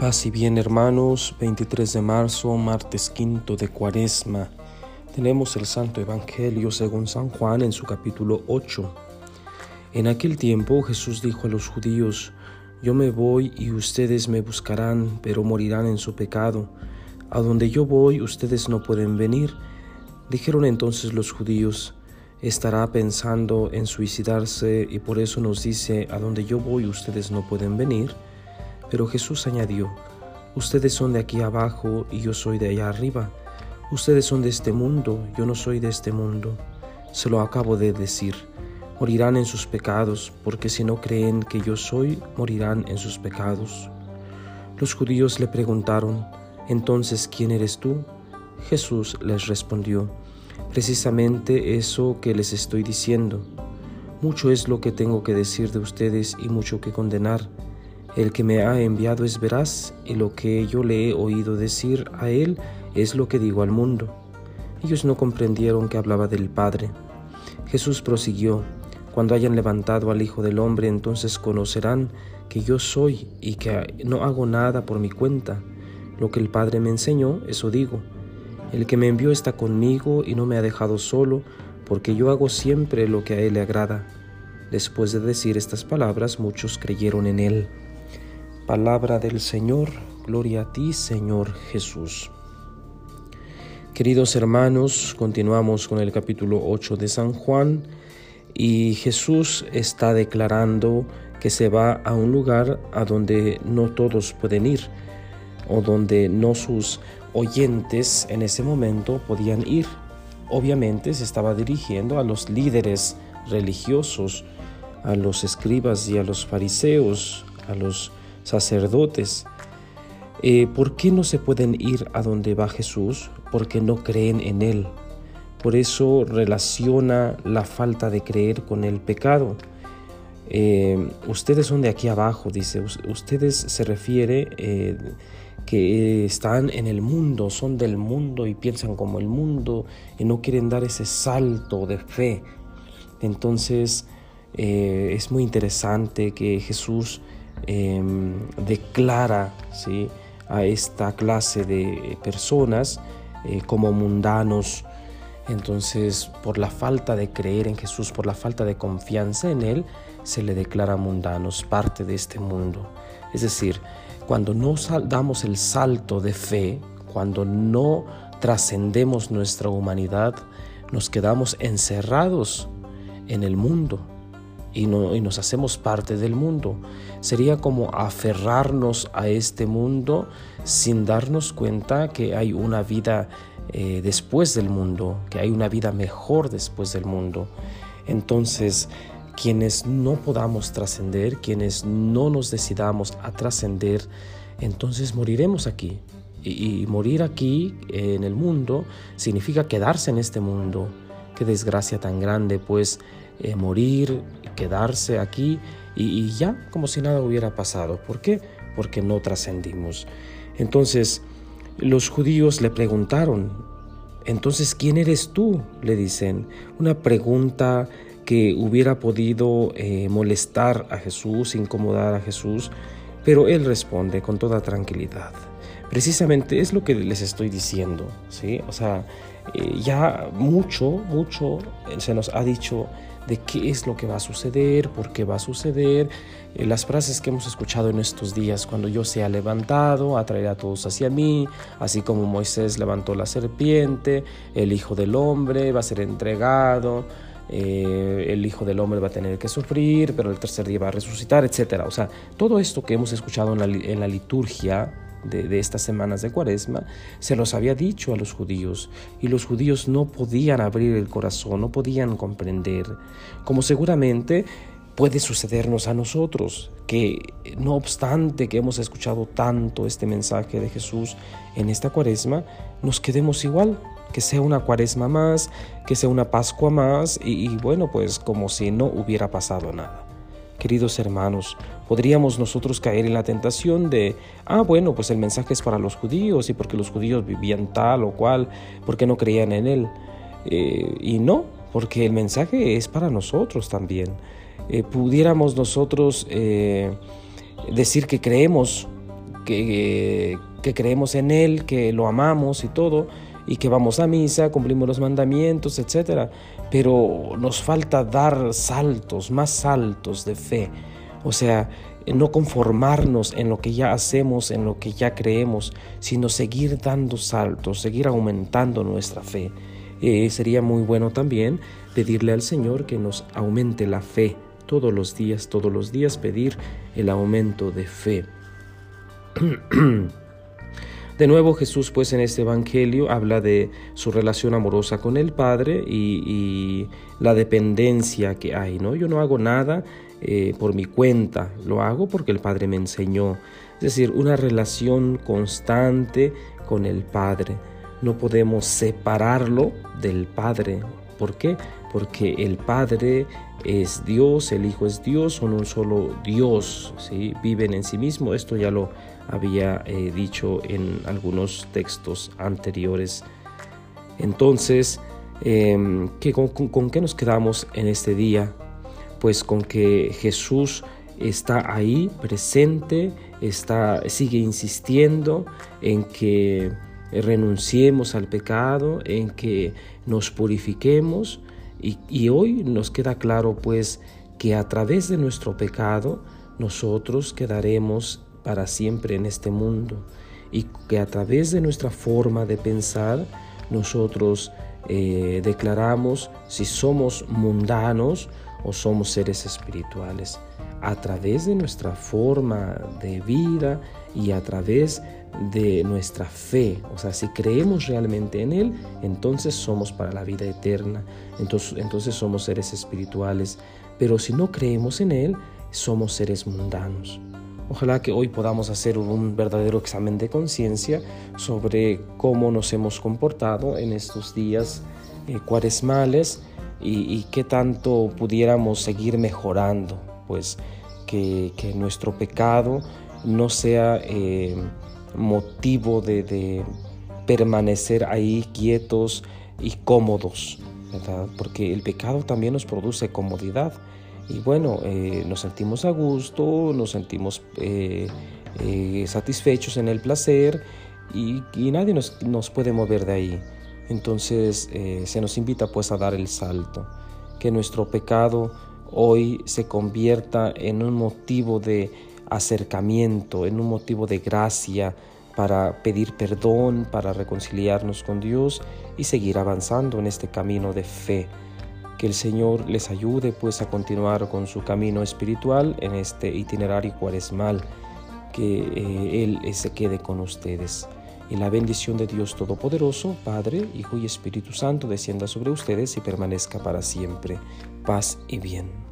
Paz y bien hermanos, 23 de marzo, martes quinto de cuaresma. Tenemos el Santo Evangelio según San Juan en su capítulo 8. En aquel tiempo Jesús dijo a los judíos, Yo me voy y ustedes me buscarán, pero morirán en su pecado. A donde yo voy ustedes no pueden venir. Dijeron entonces los judíos, estará pensando en suicidarse y por eso nos dice, a donde yo voy ustedes no pueden venir. Pero Jesús añadió, Ustedes son de aquí abajo y yo soy de allá arriba. Ustedes son de este mundo, yo no soy de este mundo. Se lo acabo de decir. Morirán en sus pecados, porque si no creen que yo soy, morirán en sus pecados. Los judíos le preguntaron, Entonces, ¿quién eres tú? Jesús les respondió, Precisamente eso que les estoy diciendo. Mucho es lo que tengo que decir de ustedes y mucho que condenar el que me ha enviado es veraz, y lo que yo le he oído decir a él es lo que digo al mundo. Ellos no comprendieron que hablaba del Padre. Jesús prosiguió, Cuando hayan levantado al Hijo del Hombre, entonces conocerán que yo soy y que no hago nada por mi cuenta. Lo que el Padre me enseñó, eso digo. El que me envió está conmigo y no me ha dejado solo, porque yo hago siempre lo que a Él le agrada. Después de decir estas palabras, muchos creyeron en Él. Palabra del Señor, gloria a ti Señor Jesús. Queridos hermanos, continuamos con el capítulo 8 de San Juan y Jesús está declarando que se va a un lugar a donde no todos pueden ir o donde no sus oyentes en ese momento podían ir. Obviamente se estaba dirigiendo a los líderes religiosos, a los escribas y a los fariseos, a los sacerdotes. Eh, ¿Por qué no se pueden ir a donde va Jesús? Porque no creen en Él. Por eso relaciona la falta de creer con el pecado. Eh, ustedes son de aquí abajo, dice. Ustedes se refiere eh, que están en el mundo, son del mundo y piensan como el mundo y no quieren dar ese salto de fe. Entonces es muy interesante que Jesús Em, declara ¿sí? a esta clase de personas eh, como mundanos. Entonces, por la falta de creer en Jesús, por la falta de confianza en Él, se le declara mundanos, parte de este mundo. Es decir, cuando no damos el salto de fe, cuando no trascendemos nuestra humanidad, nos quedamos encerrados en el mundo, y, nos hacemos parte del mundo. Sería como aferrarnos a este mundo sin darnos cuenta que hay una vida eh, después del mundo, que hay una vida mejor después del mundo. Entonces, quienes no podamos trascender, quienes no nos decidamos a trascender, entonces moriremos aquí. Y, y, morir aquí en el mundo significa quedarse en este mundo. Qué desgracia tan grande, pues eh, morir, quedarse aquí y, ya como si nada hubiera pasado. ¿Por qué? Porque no trascendimos. Entonces los judíos le preguntaron, entonces ¿quién eres tú? le dicen. Una pregunta que hubiera podido eh, molestar a Jesús, incomodar a Jesús, pero él responde con toda tranquilidad. Precisamente es lo que les estoy diciendo, ¿sí? O sea, eh, ya mucho, mucho se nos ha dicho de qué es lo que va a suceder, por qué va a suceder, eh, las frases que hemos escuchado en estos días, cuando yo sea levantado, atraer a todos hacia mí, así como Moisés levantó la serpiente, el Hijo del Hombre va a ser entregado, eh, el Hijo del Hombre va a tener que sufrir, pero el tercer día va a resucitar, etc. O sea, todo esto que hemos escuchado en la liturgia, de, estas semanas de cuaresma, se los había dicho a los judíos y los judíos no podían abrir el corazón, no podían comprender, como seguramente puede sucedernos a nosotros, que no obstante que hemos escuchado tanto este mensaje de Jesús en esta cuaresma, nos quedemos igual, que sea una cuaresma más, que sea una Pascua más y bueno, pues como si no hubiera pasado nada. Queridos hermanos, podríamos nosotros caer en la tentación de, ah, bueno, pues el mensaje es para los judíos y porque los judíos vivían tal o cual, porque no creían en él. Eh, y no, porque el mensaje es para nosotros también. Eh, pudiéramos nosotros eh, decir que creemos que, que creemos en Él, que lo amamos y todo, y que vamos a misa, cumplimos los mandamientos, etc. Pero nos falta dar saltos, más saltos de fe. O sea, no conformarnos en lo que ya hacemos, en lo que ya creemos, sino seguir dando saltos, seguir aumentando nuestra fe. Eh, sería muy bueno también pedirle al Señor que nos aumente la fe todos los días, todos los días pedir el aumento de fe. De nuevo Jesús pues en este Evangelio habla de su relación amorosa con el Padre y, la dependencia que hay. ¿no? Yo no hago nada eh, por mi cuenta, lo hago porque el Padre me enseñó. Es decir, una relación constante con el Padre. No podemos separarlo del Padre. ¿Por qué? Porque el Padre es Dios, el Hijo es Dios, son un solo Dios, ¿sí? viven en sí mismo. Esto ya lo había eh, dicho en algunos textos anteriores. Entonces, em, con, qué nos quedamos en este día? Pues con que Jesús está ahí presente, está, sigue insistiendo en que renunciemos al pecado, en que nos purifiquemos y, hoy nos queda claro pues que a través de nuestro pecado nosotros quedaremos para siempre en este mundo y que a través de nuestra forma de pensar nosotros eh, declaramos si somos mundanos o somos seres espirituales. A través de nuestra forma de vida y a través de nuestra fe. O sea, si creemos realmente en Él, entonces somos para la vida eterna. Entonces, entonces somos seres espirituales. Pero si no creemos en Él, somos seres mundanos. Ojalá que hoy podamos hacer un verdadero examen de conciencia sobre cómo nos hemos comportado en estos días eh, cuaresmales y, qué tanto pudiéramos seguir mejorando, pues que, nuestro pecado no sea eh, motivo de, permanecer ahí quietos y cómodos, porque el pecado también nos produce comodidad. Y bueno, eh, nos sentimos a gusto, nos sentimos eh, eh, satisfechos en el placer y, nadie nos, nos, puede mover de ahí. Entonces se nos invita pues a dar el salto, que nuestro pecado hoy se convierta en un motivo de acercamiento, en un motivo de gracia para pedir perdón, para reconciliarnos con Dios y seguir avanzando en este camino de fe que el Señor les ayude pues a continuar con su camino espiritual en este itinerario cuaresmal, que eh, Él se quede con ustedes. Y la bendición de Dios Todopoderoso, Padre, Hijo y Espíritu Santo descienda sobre ustedes y permanezca para siempre. Paz y bien.